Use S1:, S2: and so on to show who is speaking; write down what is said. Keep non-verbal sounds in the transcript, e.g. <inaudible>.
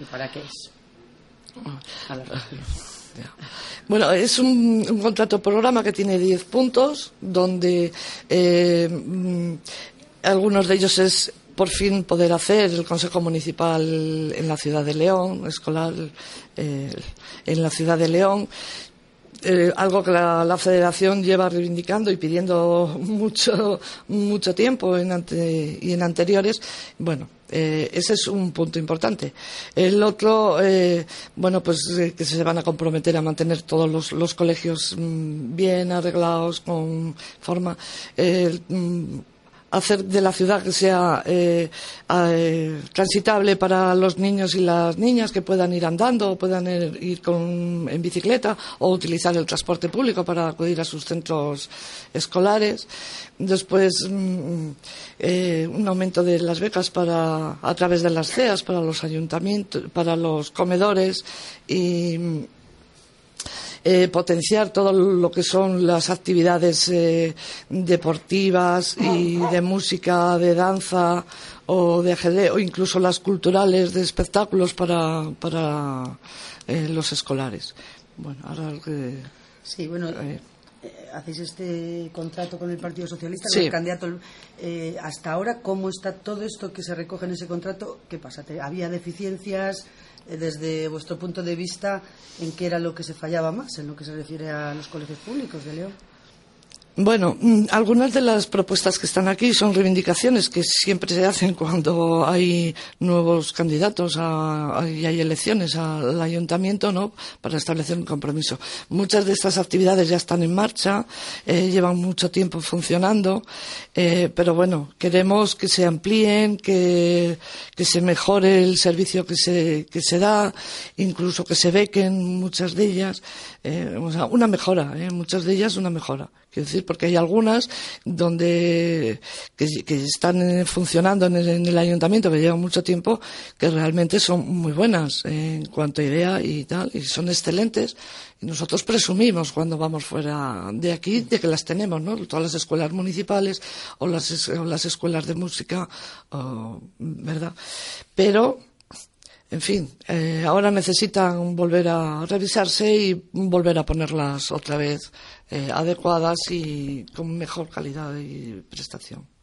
S1: ¿Y para qué es?
S2: Bueno, es un, contrato programa que tiene 10 puntos, donde eh, mm, algunos de ellos es por fin poder hacer el Consejo Municipal en la ciudad de León, escolar eh, en la ciudad de León. Eh, algo que la, Federación lleva reivindicando y pidiendo <laughs> mucho, mucho tiempo en y en anteriores. Bueno, eh, ese es un punto importante. El otro, eh, bueno, pues eh, que se van a comprometer a mantener todos los, colegios mm, bien arreglados, con forma. Mm, hacer de la ciudad que sea eh, eh, transitable para los niños y las niñas que puedan ir andando o puedan ir, en bicicleta o utilizar el transporte público para acudir a sus centros escolares. Después, mm, eh, un aumento de las becas para, a través de las CEAS para los ayuntamientos, para los comedores y eh, potenciar todo lo que son las actividades eh, deportivas y de música, de danza o de ajedrez o incluso las culturales de espectáculos para, para eh, los escolares. Bueno, ahora
S1: Sí, bueno. Hacéis este contrato con el Partido Socialista, con el candidato. hasta ahora, ¿cómo está todo esto que se recoge en ese contrato? ¿Qué pasa? ¿Había deficiencias? Eh, desde vuestro punto de vista, en qué era lo que se fallaba más en lo que se refiere a los colegios públicos de León.
S2: Bueno, mm, algunas de las propuestas que están aquí son reivindicaciones que siempre se hacen <laughs> cuando hay nuevos candidatos y hay elecciones al ayuntamiento, ¿no? Para establecer un compromiso. Muchas de estas actividades ya están en marcha, eh, llevan mucho tiempo funcionando, eh, pero bueno, queremos que se amplíen, que, se mejore el servicio que se, que se da, incluso que se bequen muchas de ellas, eh, o sea, una mejora, muchas de ellas una mejora. Quiero decir, porque hay algunas donde que, están funcionando en el, ayuntamiento que llevan mucho tiempo que realmente son muy buenas en cuanto a idea y tal, y son excelentes. Y nosotros presumimos cuando vamos fuera de aquí de que las tenemos, ¿no? Todas las escuelas municipales o las, las escuelas de música, ¿verdad? Pero en fin, eh, ahora necesitan volver a revisarse y volver a ponerlas otra vez eh, adecuadas y con mejor calidad y prestación.